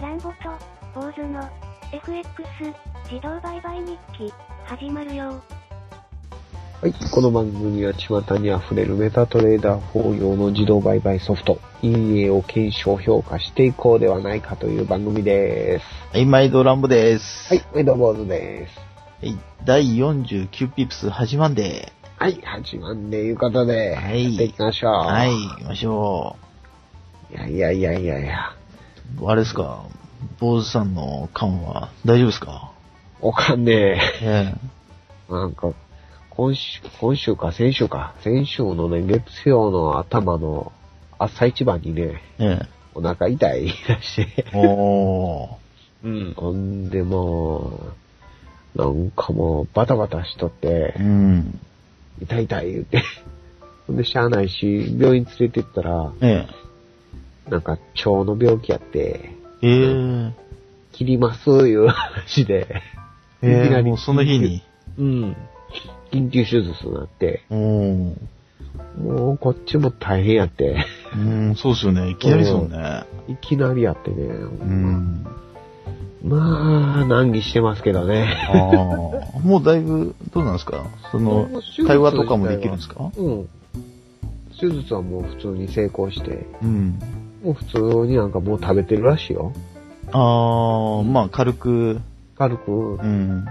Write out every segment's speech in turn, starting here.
ランボと、坊主の、FX、自動売買日記、始まるよはい。この番組は巷に溢れるメタトレーダー4用の自動売買ソフト、陰影を検証評価していこうではないかという番組です。はい、毎度ランボです。はい。メドボーズです。はい。第49ピプス始まんで。はい。始まんでいうことで、はいやっていきましょう。はい、行きましょいやいやいやいやいや。う。あれですか？坊主さんの缶は大丈夫ですか？おかんねえなんか、今週、今週か？先週か、先週のね、月曜の頭の朝一番にね、え。えお腹痛いらして、え。おー。うん。ほんでもう、なんかもうバタバタしとってう、ん。痛い痛い言うて。ほんでしゃあないし、病院連れてったら、えなんか腸の病気やって、え。ええ。切りますいう話で、ええ、もうその日に？うん。緊急手術になって、おー。もうこっちも大変やって、うん、そうっすよね。いきなりですもんね。いきなりやってね、うん。まあ、難儀してますけどね。ああ。もうだいぶ、どうなんですか？その、会話とかもできるんですか？うん。手術はもう普通に成功して、うん。もう普通になんかもう食べてるらしいよ。ああ、まあ軽く、軽くうん。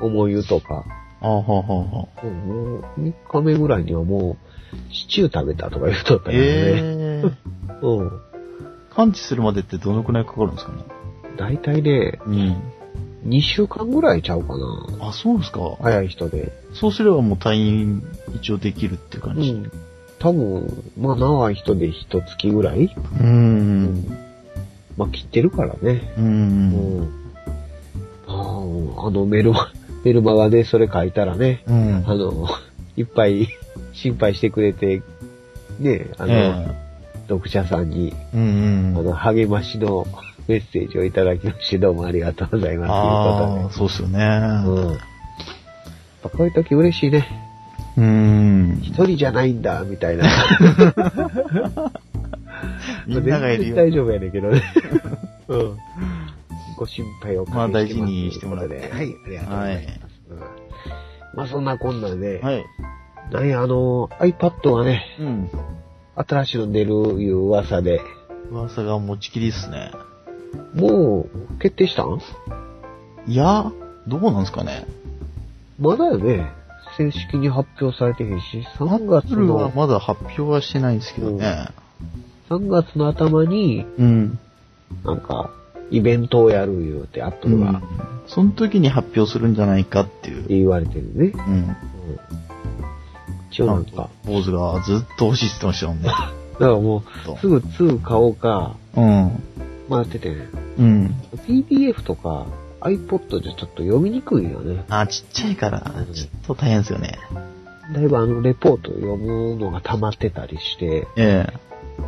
重湯とか。ああ、はあ、はあ、もう3日目ぐらいにはもうシチュー食べたとか言うとったよね。ええ うん。完治するまでってどのくらいかかるんですかね？だいたいね、うん。2週間ぐらいちゃうかな。あ、そうですか。早い人で。そうすればもう退院一応できるっていう感じ。うん。多分、まあ長い人で1月ぐらい？うん。まあ切ってるからね。う。うんん。あのメルマ、メルマガでそれ書いたらね、うん。あの、いっぱい心配してくれて、ね、あの、え読者さんに、えうんうん。あの、励ましのメッセージをいただきまして、どうもありがとうございます。ああ、そうっすよね。うん。やっぱこういう時嬉しいね。うん。一人じゃないんだ、みたいな。みんながいるよ。大丈夫やねんけどね。うん。ご心配をおかけまあ大事にしてもらってはい、ありがとうございます。うんまあそんなこんなで、はい。なんや、あの、iPad がね、うん。新しいの出るいう噂で、噂が持ちきりっすね。もう決定したん？いや、どうなんですかね。まだよね。正式に発表されてへんし、3月それはの、まだ発表はしてないんですけどね。3月の頭に、うん。なんか、イベントをやる言うて、アップルがその時に発表するんじゃないかっていう。言われてるね。うん。うん一応なんか、坊主がずっと欲しいって言ってましたもんね。だからもとう、すぐ2買おうか、うん。迷っててね。うん。PDF とか iPod じゃちょっと読みにくいよね。あ、ちっちゃいから、ちょっと大変ですよね。だいぶあの、レポート読むのが溜まってたりして、ええ。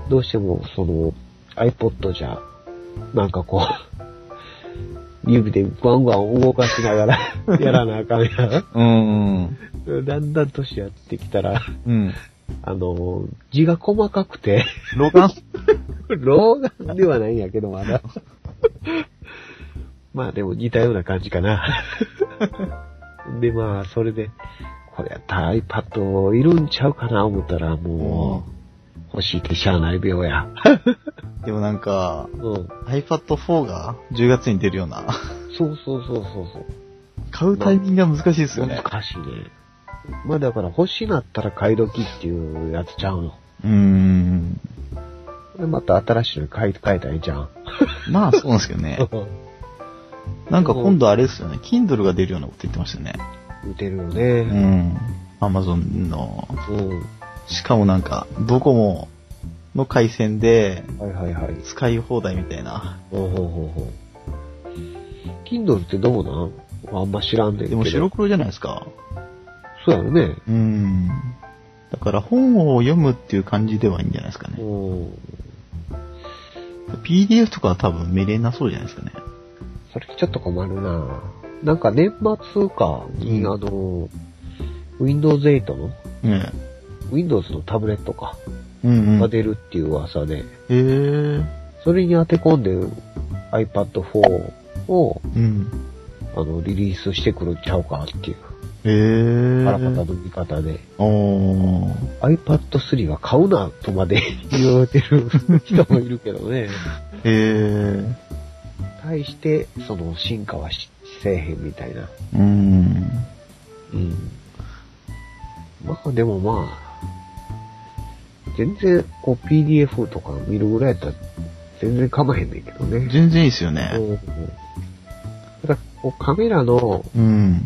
どうしてもその iPod じゃ、なんかこう、指でガンガン動かしながら やらなあかんやうん。ん。だんだん年やってきたら、うん。あの、字が細かくて、老眼？老眼ではないんやけど、まだ。まあでも似たような感じかな。で、まあ、それで、これやったら iPad いるんちゃうかな思ったら、もう、欲しいってしゃあない病や。でもなんか、うん。iPad 4が10月に出るような、そうそうそうそうそう。買うタイミングが難しいですよね。難しいね。まあだから欲しなったら買い時っていうやつちゃうの。うーん。で、また新しいの買い替えたらいいじゃん。まあそうなんですけどね。なんか今度あれですよね。Kindle が出るようなこと言ってましたよね。打てるようね。ん。Amazon の、うん。しかもなんか、ドコモの回線ではいはいはい。使い放題みたいな。ほうほうほうほう。Kindle ってどうなんあんま知らんねんけど。でも白黒じゃないですか。そうやろね。うん。だから本を読むっていう感じではいいんじゃないですかね。うん。PDF とかは多分見れなそうじゃないですかね。それちょっと困るななんか年末かに、うんあの、Windows 8の？ね Windows のタブレットか、うんうん。が出るっていう噂で、へえ。それに当て込んで iPad 4を、うん。あの、リリースしてくるんちゃうかっていう、えー。あらかたの見方で、iPad 3は買うなとまで 言われてる人もいるけどね。えー。対して、その進化はしせえへんみたいな。うん。うん。まあでもまあ、全然こう PDF とか見るぐらいやったら全然構へんねんけどね。全然いいっすよね。うんただこうカメラのうん。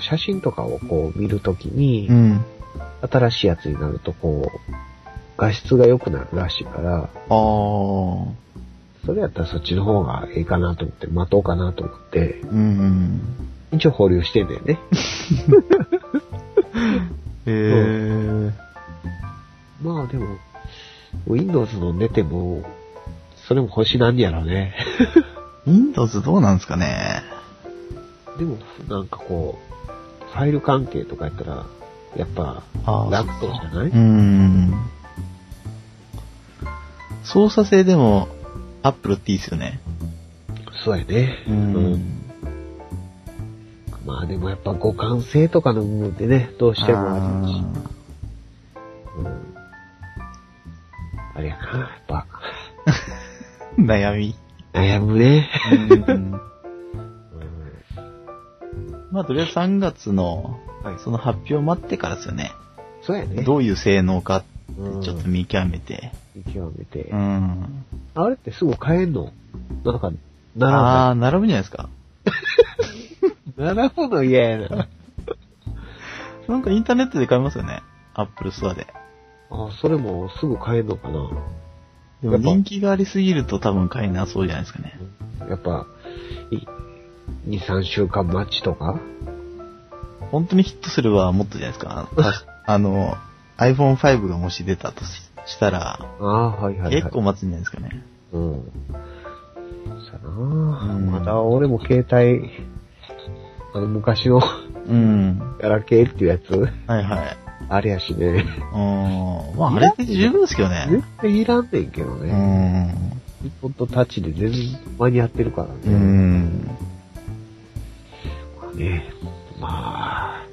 写真とかをこう見るときに、うん。新しいやつになるとこう、画質が良くなるらしいから、あー。それやったらそっちの方がいいかなと思って、待とうかなと思って、うん。一応保留してんだよね。えー。まあでも、Windows の出ても、それも星なんやろね。Windows どうなんですかね？でも、なんかこう、ファイル関係とかやったら、やっぱ楽そうじゃない？うん。操作性でも、Apple っていいっすよね。そうやね。うんまあでもやっぱ互換性とかの部分ってね、どうしてもあるし。うん、あれやな、やっぱ、悩み。悩むね。うん まあ、とりあえず3月の、はいその発表を待ってからですよね。そうやね。どういう性能か、うんちょっと見極めて。見極めて。うん。あれってすぐ買えんの？なんか、並ああー、並ぶんじゃないですか。並ぶの嫌やな。なんかインターネットで買えますよね。Apple Store で。あ、それもすぐ買えんのかなでも人気がありすぎると多分買えなそうじゃないですかね。やっぱ、い2、3週間待ちとか？本当にヒットすればもっとじゃないですか。あの、iPhone5 がもし出たとししたら、ああ、はいはい、はい。結構待つんじゃないですかね。うん。そうやな、うんまだ俺も携帯、あの昔のうん。ガラケーっていうやつ、はいはい。あれやしね。うん。まあ、あれで十分ですけどね絶。対いらんねんけどうね。ん。ほんとタッチで全然間に合ってるからね。うん。ねまあ、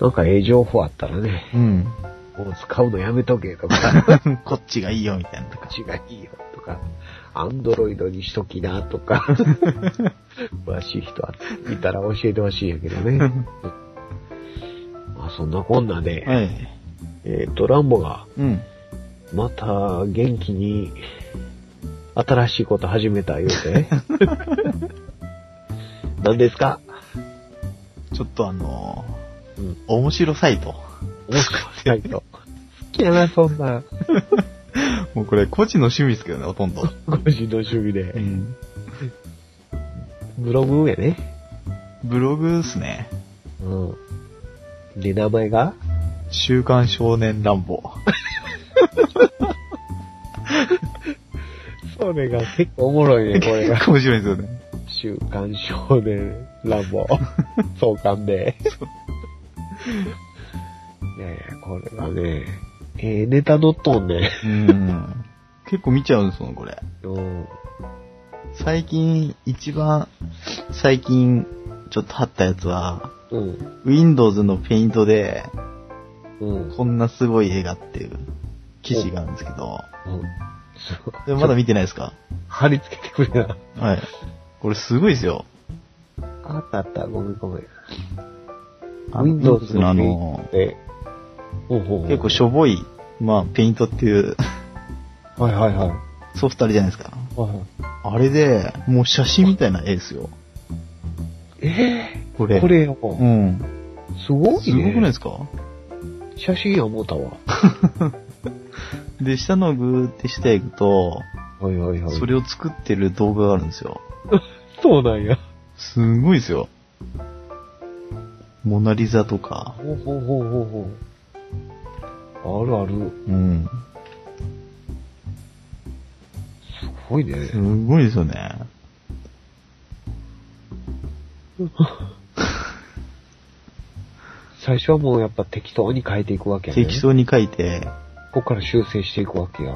なんかええ情報あったらね、うん。もう使うのやめとけとか、こっちがいいよみたいなとか。違いいよとか、アンドロイドにしときなとか、詳しい人いたら教えてほしいんやけどね。まあそんなこんなで、はい。えっ、と、ランボがうん。また元気に新しいこと始めた言うて。何ですか？ちょっとあのうん。ー、面白サイト。面白いサイト。好きやな、そんな。もうこれ個人の趣味ですけどね、ほとんど。ご自の趣味で。ん。ブログやね。ブログっすね。うん。で、名前が？週刊少年乱暴。それが結構おもろいね、これが。面白いですよね。週刊少年ラボ。創刊で。いやいや、これがね、えー、ネタ乗っとんね。うん。結構見ちゃうんですもん、これ。うん。最近、一番、最近、ちょっと貼ったやつは、うん。Windows のペイントで、うん。こんなすごい映画っていう記事があるんですけど、うん。そうでもまだ見てないですか？貼り付けてくれな。はい。これすごいですよ。あったあった、ごめんごめん。Windows のあのの、で、結構しょぼい、まあ、ペイントっていう はいはいはい。ソフトあるじゃないですか。はいはいあれで、もう写真みたいな絵ですよ。えこれ。ー、これよ。うん。すごいね。すごくないですか？写真や思ったわ。で、下のグーって下へ行くと、はいはいはい。それを作ってる動画があるんですよ。そうなんや。すんごいですよ。モナリザとか。ほうほうほうほうほう。あるある。うん。すごいね。すごいですよね。最初はもうやっぱ適当に変えていくわけやね。適当に書いて、ここから修正していくわけや。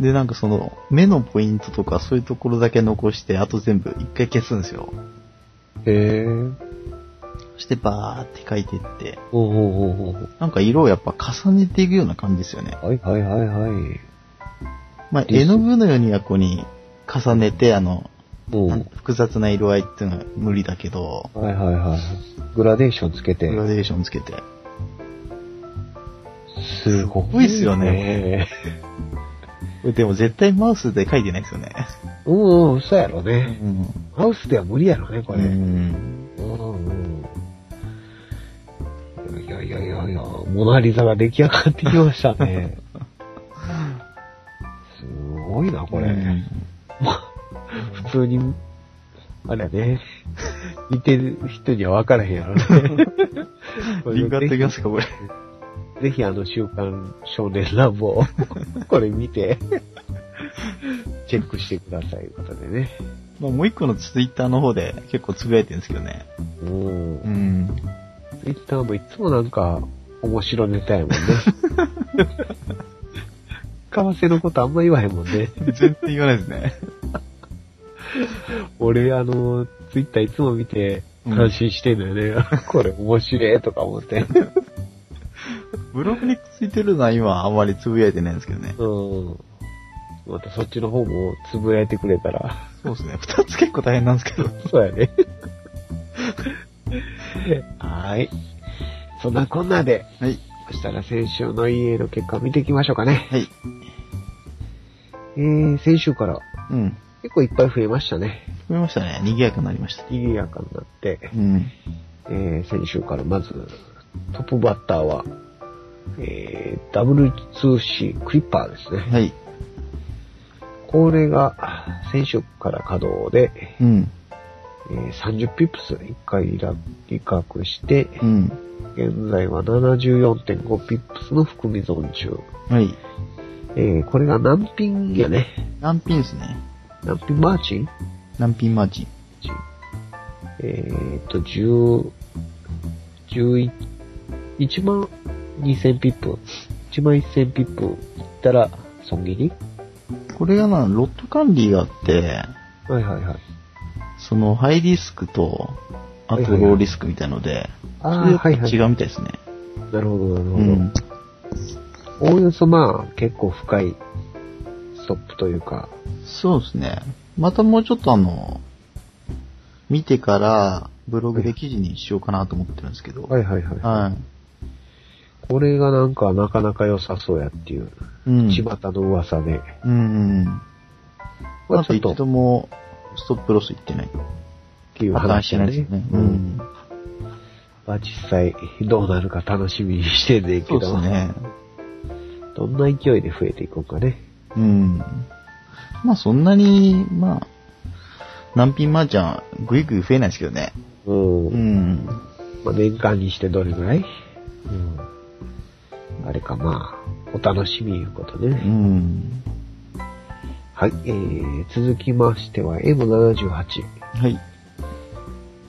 で、なんかその、目のポイントとかそういうところだけ残して、あと全部一回消すんですよ。へえ。そしてバーって書いていって、おうおうおうおうなんか色をやっぱ重ねていくような感じですよね。はいはいはいはい。まあ、絵の具のようにはここに重ねて、あの、複雑な色合いっていうのは無理だけど、はいはいはい。グラデーションつけてグ。ラデーションつけて。すごいっすよね。でも絶対マウスで書いてないですよね。うんうん、そうやろうね。ん。ハウスでは無理やろね、これ。ううんん。モナリザが出来上がってきましたね。すごいな、これ。うん 普通に、あれやね。見てる人には分からへんやろね。リンク貼ってきますか、これ。ぜひあの週刊少年ラボをこれ見て、チェックしてくださいということでね。まあ、もう一個のツイッターの方で結構つぶやいてるんですけどね。うんう。ん。ツイッターもいつもなんか面白ネタやもんね。為替のことあんま言わへんもんね。全然言わないですね。俺あの、ツイッターいつも見て感心してんだよね。これ面白いとか思って。ブログについてるのは今あんまりつぶやいてないんですけどね。うん。またそっちの方もつぶやいてくれたら。そうですね。二つ結構大変なんですけど。そうやね。はい。そんなこんなで、はい。そしたら先週の EA の結果見ていきましょうかね。はい。えー、先週からうん。結構いっぱい増えましたね。増えましたね。賑やかになりました。賑やかになって、うん。えー、先週からまず、トップバッターは、えー、W2C クリッパーですね。はい。これが、先週から稼働で、うん。えー30ピップス1回リラ比較して、うん。現在は74.5ピップスの含み損中。はい。えー、これが何ピンやね。何ピンですね。何ピンマーチン？何ピンマーチン。えーっと、10、11、1万2000ピップ。1万1000ピップいったら損切り？これがな、ロット管理があって、はいはいはい。そのハイリスクと、あとはいはいはいローリスクみたいので、あそれあ、はいはい。違うみたいですね。なるほどなるほど。うん。おおよそまあ、結構深いストップというか、そうですね。またもうちょっとあの、見てから、ブログで記事にしようかなと思ってるんですけど。はいはいはい。はい。これがなんかなかなか良さそうやっていう、うん。巷の噂で。うんうん。まああと一度も、ストップロスいってない。っていう話ないですよね。。ううんん。まあ実際どうなるか楽しみにしてんねんけど、ね。どんな勢いで増えていくんかね。うん。まあそんなに、まあ、難品マージャン、ぐいぐい増えないですけどね。うん。うん。まあ年間にしてどれぐらい？うん。あれかまあ、お楽しみいうことうね。ん。はい、えー、続きましては M78。はい。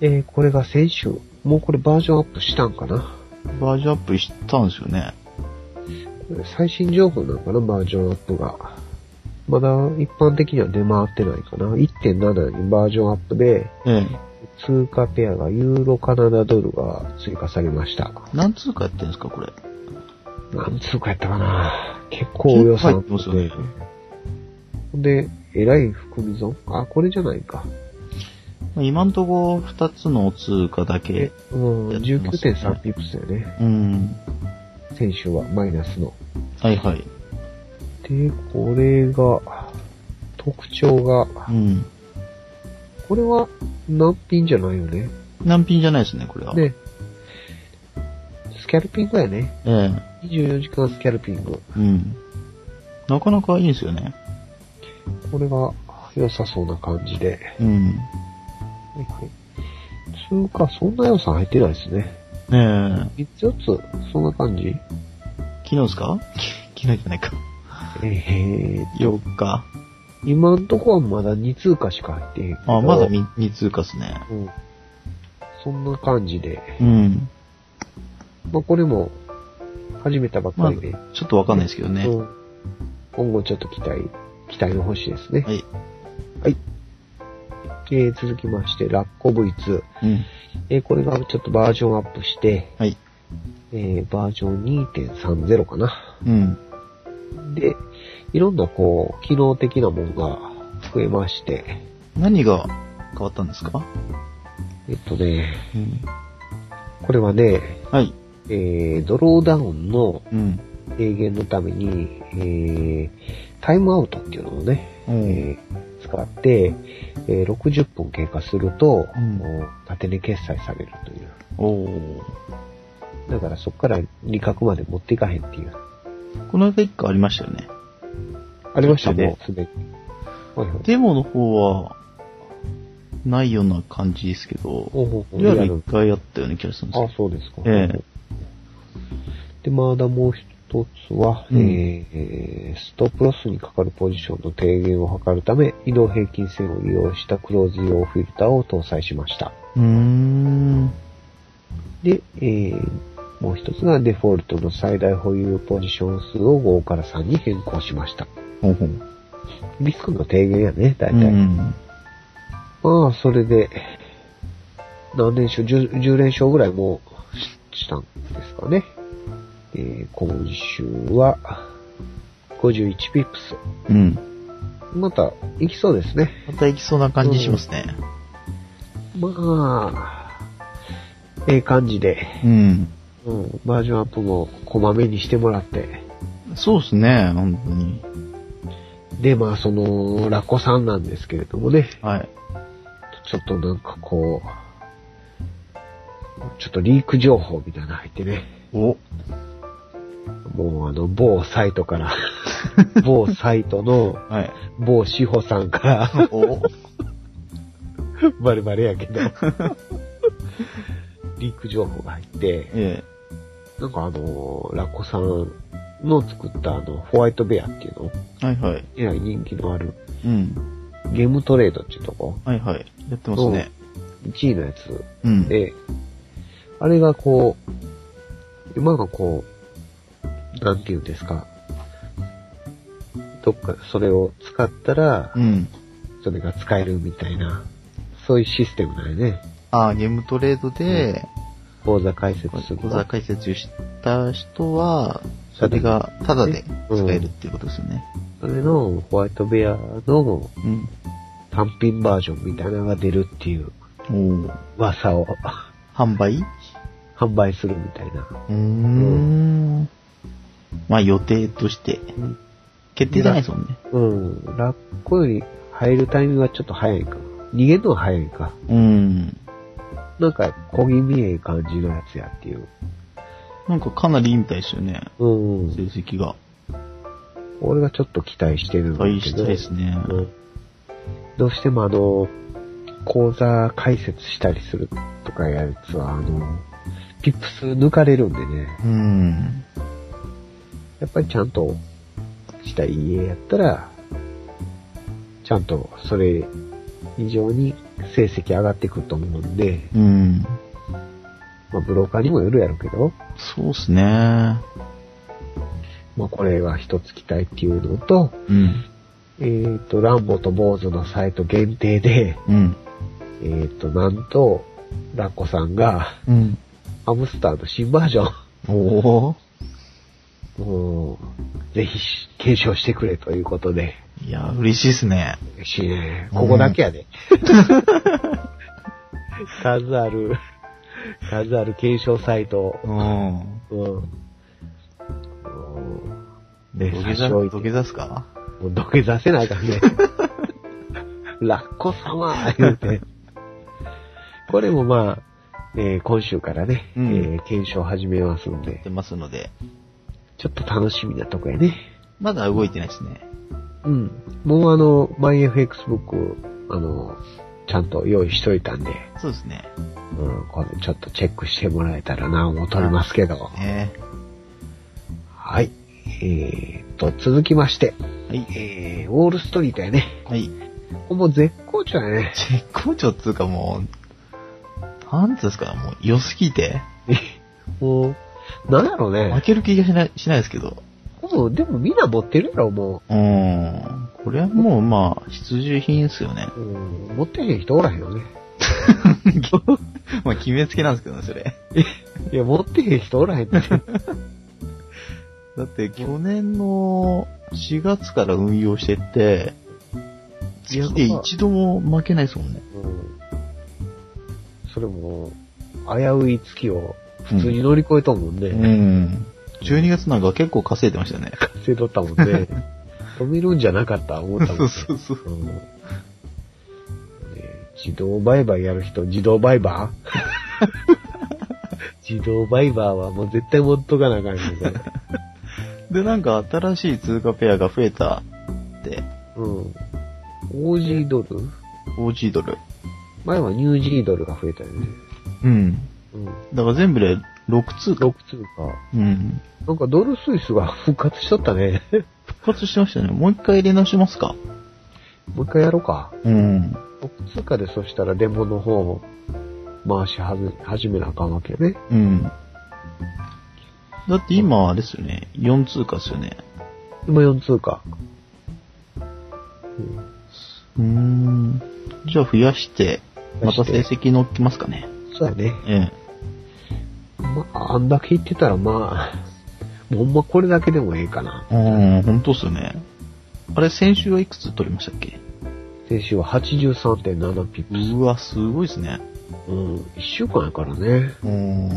えー、これが先週、もうこれバージョンアップしたんかな？バージョンアップしたんですよね。これ最新情報なのかな？バージョンアップが。まだ一般的には出回ってないかな ?1.7 にバージョンアップで、ええ。通貨ペアがユーロカナダドルが追加されました。何通貨やってるんですか、これ？何通貨やったかな？結構予算入ってますよね。ほんで、えらい含み損？あ、これじゃないか。まあ今んとこ二つの通貨だえけ。、うん、やってますね19.3ピップスだよね。うん。先週はマイナスの。はいはい。で、これが、特徴が、うん。これは難品じゃないよね。難品じゃないですね、これは。で、スキャルピングやね。ええ。24時間スキャルピング。うん。なかなかいいんですよね。これが良さそうな感じで。うん。はいはい。通貨、そんな予算入ってないですね。ねえ。3つ4つ、そんな感じ？昨日ですか？昨日じゃないか。えー、4日。今んとこはまだ2通貨しか入ってへんけど。あ、まだ2通貨っすね。うん。そんな感じで。うん。まあこれも、始めたばっかりで。ちょっとわかんないですけどね。うん。今後ちょっと期待、期待の星ですね。はい。えー続きまして、ラッコ V2。うん。えーこれがちょっとバージョンアップして、はい。えーバージョン2.30かな。うん。で、いろんなこう、機能的なものが増えまして、何が変わったんですか？えっとね、うん。これはね、はい。えードローダウンのうん。軽減のために、えータイムアウトっていうのをね、うんえー使って、えー60分経過すると、うん縦に決済されるという。おー。だからそこから2角まで持っていかへんっていう。この間一個ありましたよね。ありました途中でもうすでに。デモの方は、ないような感じですけど、ほうほうほうリアルリアル一回あったような気がするんですあよ。、そうですか。ええで、まだもう一つは、うんえーストップロスにかかるポジションの低減を図るため、移動平均線を利用したクローズ用フィルターを搭載しました。うーん。で、えーもう一つがデフォルトの最大保有ポジション数を5から3に変更しました。ほ。リスクの低減やね、大う体。ん。まあ、それで、何連勝 10, 10連勝ぐらいもしたんですかね。えー今週は、51ピップス。うん。また、行きそうですね。また行きそうな感じしますね。まあ、ええ感じで、うん。うん、バージョンアップもこまめにしてもらって、そうですね、本当に。で、まあ、その、ラッコさんなんですけれどもね、はい。ちょっとなんかこう、ちょっとリーク情報みたいなの入ってね、お。もうあの、某サイトから、某サイトのはい。某志保さんから、お。バレバレやけど、リーク情報が入って、えなんかあの、ラッコさんの作ったあの、ホワイトベアっていうの、え。はいはい。えらい人気のあるうん。ゲームトレードっていうとこ、はいはい。やってますね。1位のやつうん。で、あれがこう、今のこう、なんていうんですか、どっかそれを使ったらう、ん。それが使えるみたいな、そういうシステムだよね。ああ、ゲームトレードで、口座開設する口座開設した人は、それがタダで使えるっていうことですよね。それのホワイトベアのうん。単品バージョンみたいなのが出るっていう噂を販売？販売するみたいな。うーん。まあ予定として。決定じゃないですもんね。うん。ラッコより入るタイミングがちょっと早いか。逃げるのは早いか。うん。なんか小気味ええ感じのやつやっていう。なんかかなりいいみたいですよね。うん。成績が。俺がちょっと期待してるんだけど。期待したいですね。うん。どうしてもあの、講座解説したりするとかやつは、あの、ピップス抜かれるんでね。うん。やっぱりちゃんとした家やったら、ちゃんとそれ以上に成績上がってくると思うんで、うん。まあブローカーにもよるやろうけど、そうっすね。まあこれが一つ期待っていうのと、うん。えっ、と、ランボと坊主のサイト限定で、うん。えっ、と、なんと、ラッコさんが、うん。ハムスターの新バージョおー。ン、もう、ぜひ検証してくれということで、いや、嬉しいっすね。嬉しいね。ここだけやで。数ある、数ある検証サイト。うん。うん。うんね、土下座、土下座っすか？もう土下座せなあかんね。ラッコ様言うて。これもまあ、えー今週からね、うんえー検証始めますんやっで、てますので。ちょっと楽しみなとこやね。まだ動いてないですね。うん。もうあの、MyFX ブック、あの、ちゃんと用意しといたんで、そうですね。うん、これちょっとチェックしてもらえたらな、思うとりますけど。ねはい。えーと、続きまして、はい。えー、ウォールストリートやね。はい。もう絶好調やね。絶好調っつうかもう、なんつうんですか、もう良すぎて、もう、なんやろう負ね。ける気がしない、しないですけど。もう、でもみんな持ってるやろ、もうん。これはもうまあ、必需品ですよね。う。うん、持ってへん人おらへんよね。まあ、決めつけなんですけどね、それ。いや、持ってへん人おらへんって。だって、去年の4月から運用してって、月で一度も負けないですもんね。うん。それも、危うい月を普通に乗り越えとんもんね。うん。12月なんか結構稼いでましたね。稼いとったもんね。止めるんじゃなかった、思ったもん、ね。そうそううんね自動売買やる人、自動売買？自動売買はもう絶対持っとかなあかんよ、これ。で、なんか新しい通貨ペアが増えたって、うん。オージードル？OG ドル。前はニュージードルが増えたよね。うん。うん。だから全部で6通貨。6通貨。うん。なんかドルスイスが復活しとったね。復活してましたね。もう一回入れ直しますか。もう一回やろうか。うん。6通貨でそしたらデモの方を回し始めなあかんわけね。うん。だって今、あれですよね。4通貨ですよね。今4通貨。うーん。じゃあ増やして、また成績乗っけますかね。そうやね。ええ。まあ、あんだけ言ってたらまあ、ほんまこれだけでもええかな。うん、本当っすよね。あれ、先週はいくつ取りましたっけ？先週は83.7ピップス。うわ、すごいですね。うん、1週間やからね。うん。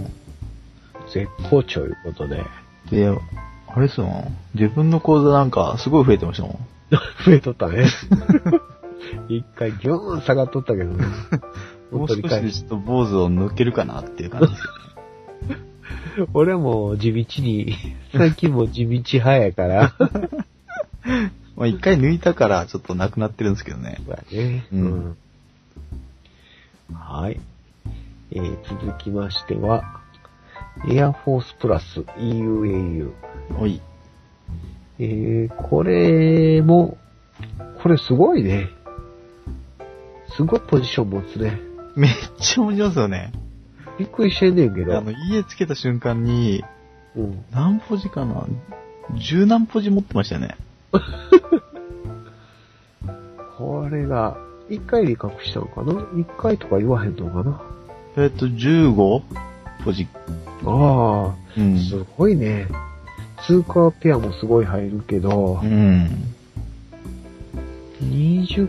絶好調いうことで。で、あれっすよ。自分の口座なんかすごい増えてましたもん。増えとったね。一回ギョーン下がっとったけどね。もう少しでちょっと坊主を抜けるかなっていう感じですよ。俺も地道に、最近も地道派やから。まあ一回抜いたからちょっとなくなってるんですけどね。そうやね。うんはい。えー続きましては、エアフォースプラス EUAU。おい。えー、これも、これすごいね。すごいポジション持つね。めっちゃ面白いですよね。びっくりしてんねんけど。あの、家つけた瞬間に、うん。何ポジかな？十何ポジ持ってましたよね。これが、一回で隠したのかな？一回とか言わへんのかな？えっと、15ポジ。ああ、うん。すごいね。通貨ペアもすごい入るけどう、ん。20、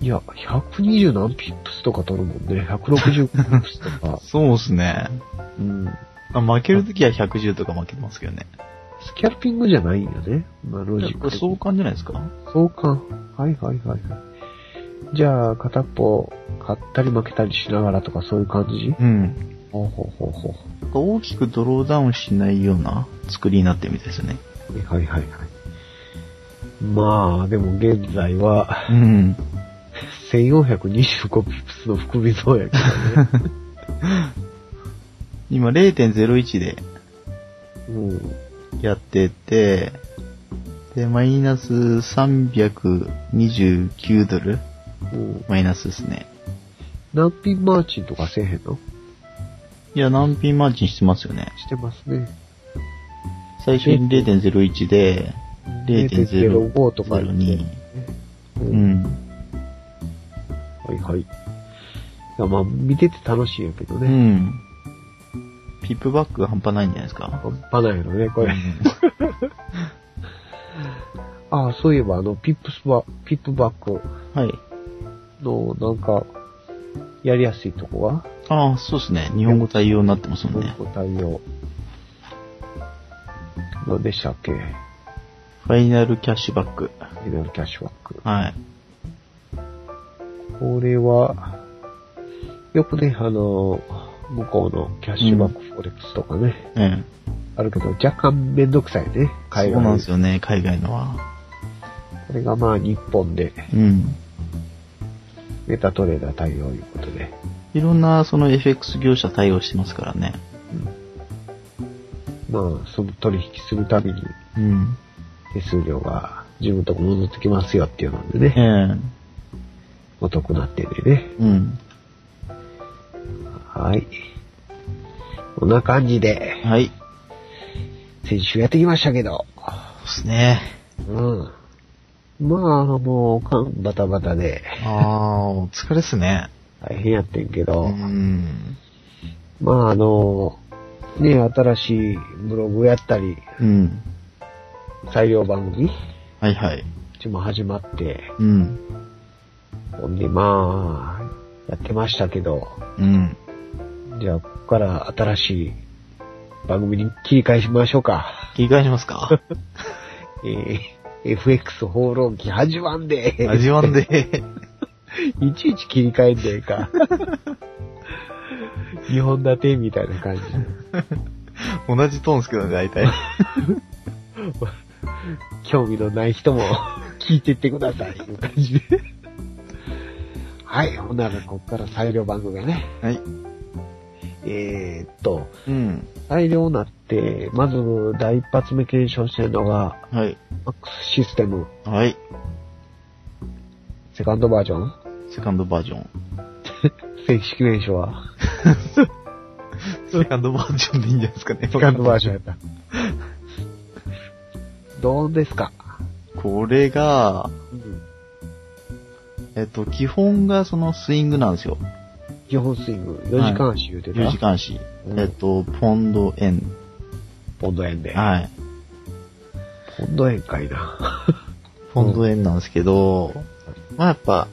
いや、120何ピップスとか取るもんね。160ピップスとか。そうっすね。うん。あ負けるときは110とか負けてますけどね。スキャルピングじゃないんよね。まあ、ロジック相関じゃないですか？相関。はいはいはいはい。じゃあ、片っぽ、買ったり負けたりしながらとかそういう感じ？うん。ほうほうほうほう。大きくドローダウンしないような作りになってるみたいですよね。はいはいはい。まあ、でも現在は、うん。1425ピップスの含みそうやけどね。今0.01でうん。やってて、で、マイナス329ドル？うん。マイナスですね。難品マーチンとかせえへんの？いや、難品マーチンしてますよね。してますね。最初に0.01で、0.0 0.05とか言って02。う。うんん。はいはい。いや、まあ、見てて楽しいんやけどうね。ん。ピップバックが半端ないんじゃないですか？半端ないのね、これ。ああ、そういえば、あの、ピップスバ、ピップバックはい。の、なんか、やりやすいとこは？ああ、そうですね。日本語対応になってますもんね。ご対応。何でしたっけ？ファイナルキャッシュバック。フィナルキャッシュバック。はい。これは、よくね、あの、向こうのキャッシュバックフォレックスとかね、ええ。あるけど、若干めんどくさいね、海そう外なんですよね、海外のは。これがまあ日本でうん。メタトレーダー対応いうことで。いろんなその FX 業者対応してますからね。まあ、その取引するたびにうん。手数料が自分とこ戻ってきますよっていうのでね、ええお得なってんでね。うん。はい。こんな感じで、はい。先週やってきましたけど。そうですね。うん。まあ、もう、かんバタバタで、ああ、お疲れっすね。大変やってんけど、うん。まあ、あの、ね、新しいブログやったり、うん。裁量番組はいはい。うちも始まって、うん。ほんで、まあ、やってましたけど、うん。じゃあ、ここから新しい番組に切り替えしましょうか。切り替えしますか？えー、FX 放浪記始まんで。味わんで。いちいち切り替えんでええか。日本立てみたいな感じ。同じトーンですけどね、大体。興味のない人も聞いてってください。いう感じで。はい。ほんなら、こっから裁量番組がね。はい。えー、っと、うん。裁量になって、まず第一発目検証してるのが、はい。マックスシステム、はい。セカンドバージョン？セカンドバージョン。正式名称は、セカンドバージョンでいいんじゃないですかね。セカンドバージョンやった。どうですか？これが、うんえっと、基本がそのスイングなんですよ。基本スイング、4時間足言うてた、4時間足。うんえっと、ポンド円。ポンド円で。はい。ポンド円かいな。ポンド円なんですけど、まあやっぱ、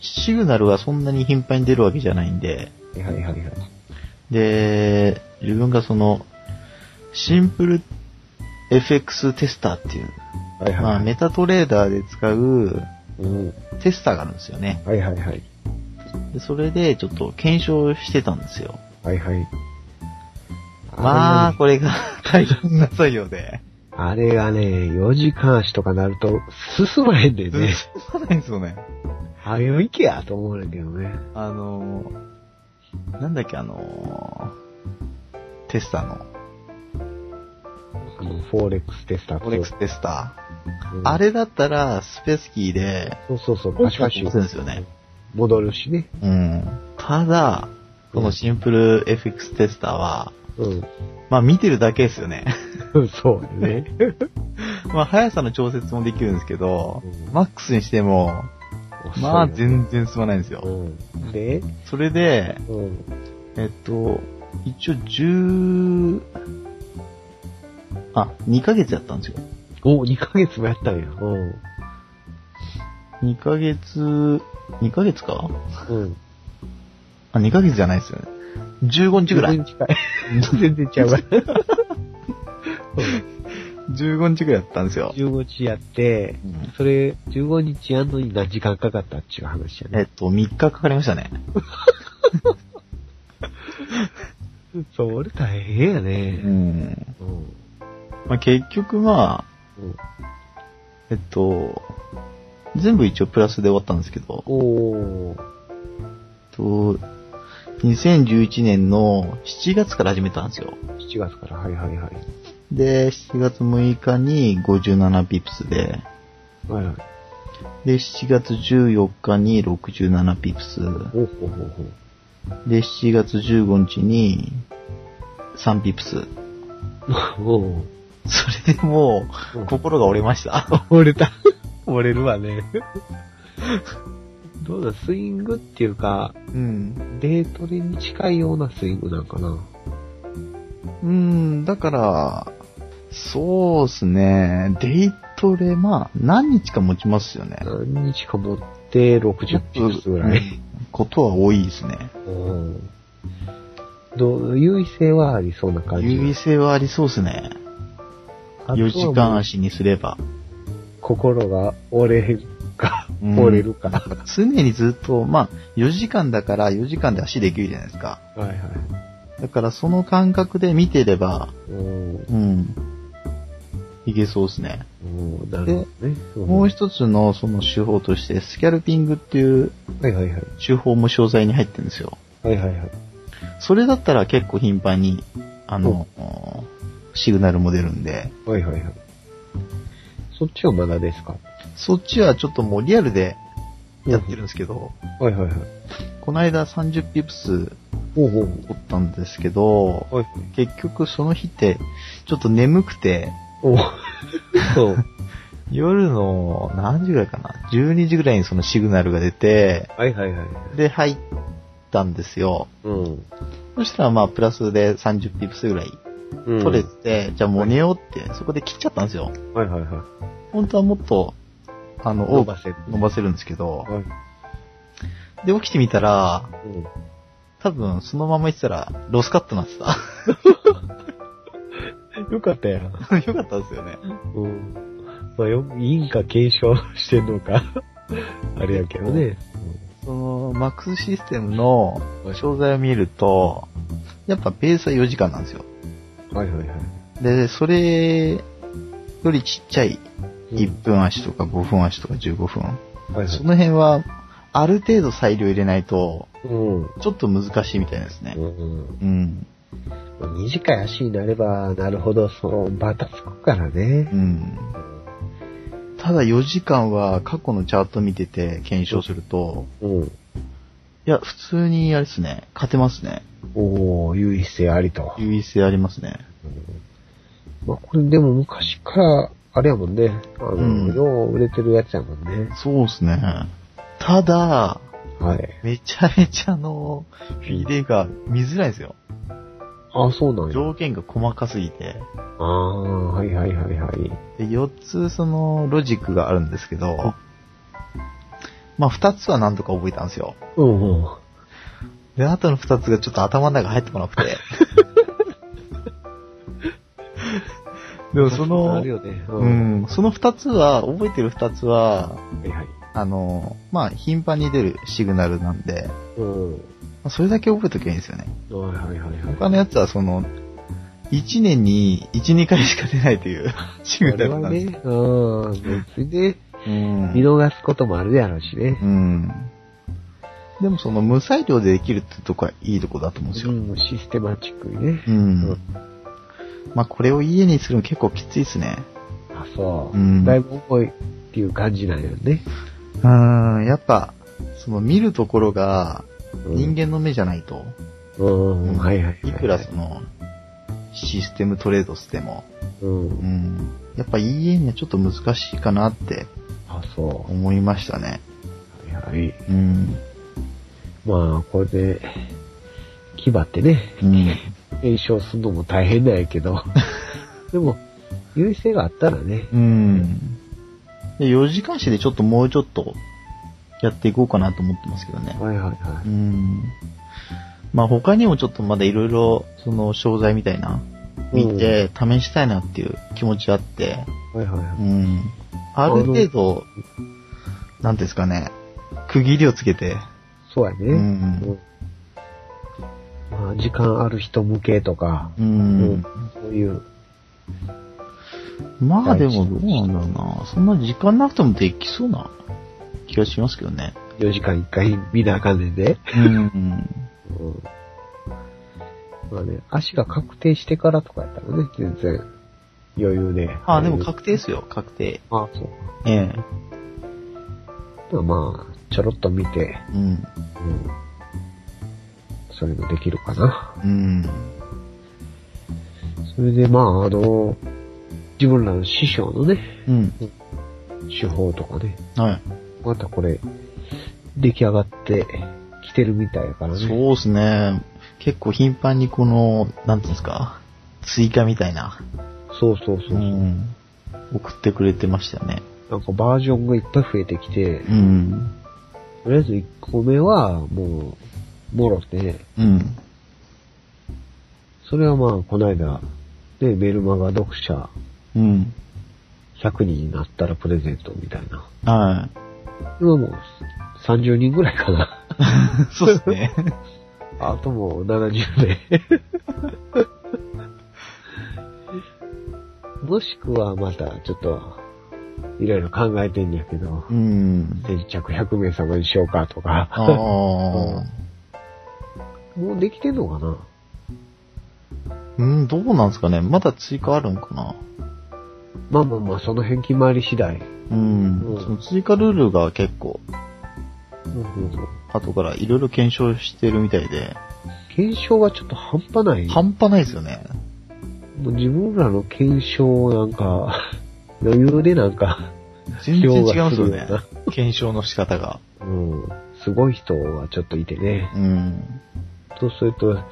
シグナルがそんなに頻繁に出るわけじゃないんで、はいはいはい。で、自分がその、シンプル FX テスターっていう、はいはい。まあメタトレーダーで使ううん。テスターがあるんですよね。はいはいはい。でそれでちょっと検証してたんですよ。はいはい。まあ、あこれが 大変な作業で。あれがね、4時間足とかなると進まへんねんね。そうなんですよね。あれを行けやと思うんだけどね。あのー、なんだっけあのー、テスターの、あの、 Forex Tester Forex Tester うんー。あれだったら、スペースキーで、そうそうそう、パシパシるんですよね。戻るしね。うん。ただ、このシンプル FX テスターは、うん。まあ見てるだけですよね。そうだね。まあ速さの調節もできるんですけど、うんマックスにしても、まあ全然進まないんですよ。うん。で、それで、うん。えっと、一応10、あ、2ヶ月やったんですよ。お、2ヶ月もやったんや。うん。2ヶ月、2ヶ月か？うん。あ、2ヶ月じゃないですよね。15日ぐらい。全然近い。全然ちゃうわ。15日ぐらいやったんですよ。15日やって、うんそれ、15日やんのに何時間かかったっていう話やね。えっと、3日かかりましたね。それ大変やうね。ん。うん。まあ、結局まあ、うんえっと、全部一応プラスで終わったんですけど、おー。と2011年の7月から始めたんですよ。7月から、はいはいはい。で、7月6日に57ピプスで、はいはい。で、7月14日に67ピプス、ほうほうほうほで、7月15日に3ピプス。う。おうそれでもう心が折れました。折れた。折れるわね。どうだ、スイングっていうか、うん。デートレに近いようなスイングなんかな。うん、だから、そうですね。デイトレ、まあ、何日か持ちますよね。何日か持って60ピースぐらい。うんことは多いですね。うんどう、優位性はありそうな感じ。優位性はありそうですね。あとはもう4時間足にすれば。心が折れるか、うん折れるか。は常にずっと、まあ、4時間だから4時間で足できるじゃないですか。いはい。だからその感覚で見てれば、うんうん。いけそうですね。うんなるほどね。うんもう一つのその手法として、スキャルピングっていうはいはいはい。手法も詳細に入ってるんですよ。はいはいはい。それだったら結構頻繁に、あの、シグナルも出るんで、はいはいはい。そっちはまだですか？そっちはちょっともうリアルでやってるんですけど、はいはいはい。この間30ピプスほうほうおったんですけど。はい。結局その日って、ちょっと眠くて。夜の何時ぐらいかな ?12 時ぐらいにそのシグナルが出て、はいはいはい。で入ったんですよ。うん。そしたらまあプラスで30ピプスぐらいうん取れて、じゃあもう寝ようって、そこで切っちゃったんですよ。はいはいはい。本当はもっと、あの、伸ばせる。伸ばせるんですけど、はい。で、起きてみたら、うん。多分そのまま言ってたら、ロスカットになってた。よかったやん。よかったですよね。うん。まあよ、いいんか検証してんのか。あれやけどね。その、マックスシステムの商材を見ると、やっぱベースは4時間なんですよ。はいはいはい。で、それよりちっちゃいうん1分足とか5分足とか15分。はいはい。その辺は、ある程度裁量入れないと、うん。ちょっと難しいみたいですね。うん。短い足になればなるほど、その、バタつくからねう。ん。ただ4時間は過去のチャート見てて検証すると、うん。いや、普通にあれですね、勝てますね。おー、優位性ありと。優位性ありますね。まあ、これでも昔から、あれやもんね。あの、うんよう売れてるやつやもんね。そうですね。ただ、はい。めちゃめちゃあの、フィレが見づらいんですよ。あ、そうなんや。条件が細かすぎて。ああ、はいはいはいはい。で、4つそのロジックがあるんですけど、まあ2つはなんとか覚えたんですよ。うんうん。で、あとの2つがちょっと頭の中入ってこなくて。でもそあのね。ううん。ん、その2つは、覚えてる2つは、はいはい。あの、まあ頻繁に出るシグナルなんで、うん。まあそれだけ覚えとけばいいんですよね。はいはいはいはい。他のやつはその、1年に1、2回しか出ないというシグナルなんです。ね、うん。別にね、うん見逃すこともあるやろうしね。うん。でもその無裁量でできるってとこはいいとこだと思うんですよ。うん、システマチックにね。うん。まあこれを家にするの結構きついですね。あ、そう。うんだいぶ重いっていう感じなんよね。うん、やっぱ、その見るところがうん人間の目じゃないと、うん、うん、はいはいはい。いくらその、システムトレードしても、う。うんん、やっぱ EA にはちょっと難しいかなってあ、そう。思いましたね。はいはい。うん。まあ、これで、牙ってね、うん。検証するのも大変なんやけど。でも、優位性があったらね。うん。で、4時間しでちょっともうちょっとやっていこうかなと思ってますけどね。はいはいはうん。まあ他にもちょっとまだいろいろ、その商材みたいな、見て試したいなっていう気持ちあって、い。はいはいはうい。ん。ある程度、なんですかね、区切りをつけて、そうやね。うんうんまあ、時間ある人向けとか、う。うんそういう、まあでもどうなんだろうな。そんな時間なくてもできそうな気がしますけどね。4時間1回見なあかんねんで。うん。うん。まあね、足が確定してからとかやったらね、全然余裕で。あ、でも確定ですよ、確定。あ、そう。ええ。まあ、ちょろっと見て、うん。うん。それもできるかな。うん。それで、まあ、あの、自分らの師匠のね、うん。手法とかね、はい。またこれ、出来上がってきてるみたいやからね。そうですね。結構頻繁にこの、なんていうんですか、追加みたいな、そうそうそう。うん、送ってくれてましたよね。なんかバージョンがいっぱい増えてきて、うん。とりあえず1個目はもう、もろて、うん。それはまあ、この間、ね、メルマガ読者うん。100人になったらプレゼントみたいな。は今もう30人ぐらいかな。い。そうですね。あともう70名。もしくはまたちょっと、いろいろ考えてんやけど、うん。先着100名様にしようかとか。ああ。もうできてんのかな？うん、どうなんですかね。まだ追加あるんかな。まあまあまあ、その辺決まり次第。うん。うんその追加ルールが結構、うんうんうん後からいろいろ検証してるみたいで。検証がちょっと半端ない。半端ないですよね。もう自分らの検証なんか、余裕でなんか、全然違うんですよねよ。検証の仕方が。うん、すごい人はちょっといてね。うん。そうすると、あ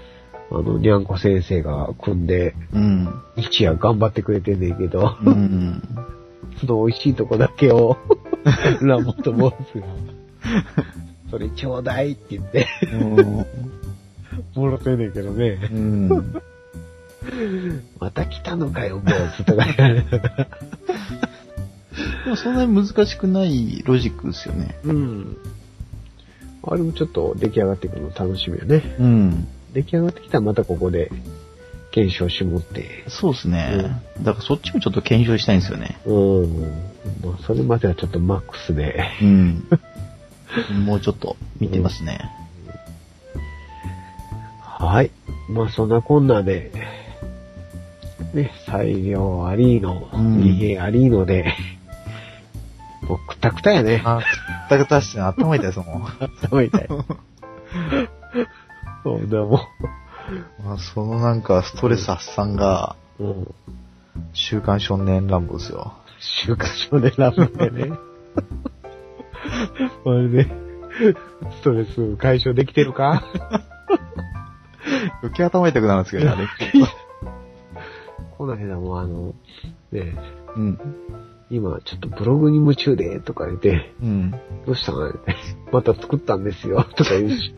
の、にゃんこ先生が組んで、うん。一夜頑張ってくれてんねんけど、うん。その美味しいとこだけを、ラモとボスが、それちょうだいって言って、もろてんねんけどね。うん。また来たのかよ、ボスとか。でもそんなに難しくないロジックですよね。うん。あれもちょっと出来上がってくるの楽しみよね。うん。出来上がってきたらまたここで検証してもって。そうですね。だからそっちもちょっと検証したいんですよね。うん。まあ、それまではちょっとマックスで。うん。もうちょっと見てますね。はい。まあそんなこんなで、ね、裁量ありの、うん利兵ありので、もうくたくたやね。あ、くたくたして頭痛いですもん。頭痛い。そうだもまあ、そのなんかストレス発散が、う。うん。週刊少年乱舞ですよ。週刊少年ラブでね。これで、ストレス解消できてるか？余計頭痛くなるんですけどね、あれ。この間もあの、ね、うん。今ちょっとブログに夢中で、とか言って、うん。どうしたの？また作ったんですよ、とか言うし。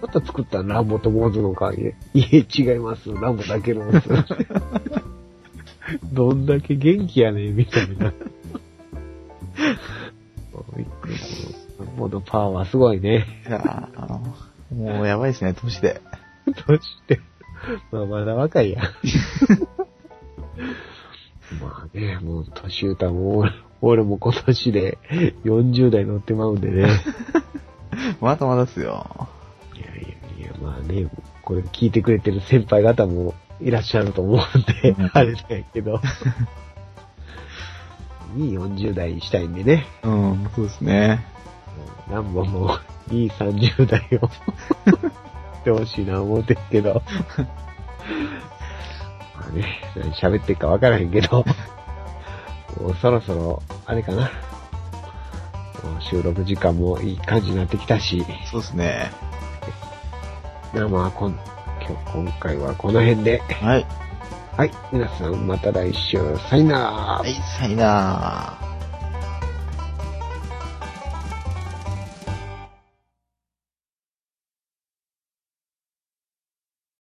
また作ったランボとモーズの会いえ、違います。ランボだけのです。どんだけ元気やねん、みたいな。びっくりしたランボのパワーはすごいね。いやもうやばいですね、年で。どうして。まあ、まだ若いや。まあね、もう年歌も、俺俺も今年で40代乗ってまうんでね。まだまだっすよ。いやいやいや、まあね、これ聞いてくれてる先輩方もいらっしゃると思うんでうん、あれだけど。いい40代にしたいんでね。うん、そうですね。何本もいい30代をしてほしいな思うてんけど。まあね、何喋ってるかわからへんけど、もうそろそろ、あれかな。もう収録時間もいい感じになってきたし、そうですね。まあこん今日今回はこの辺で。はい。はい、皆さんまた来週、さよなら。はい、さよなら。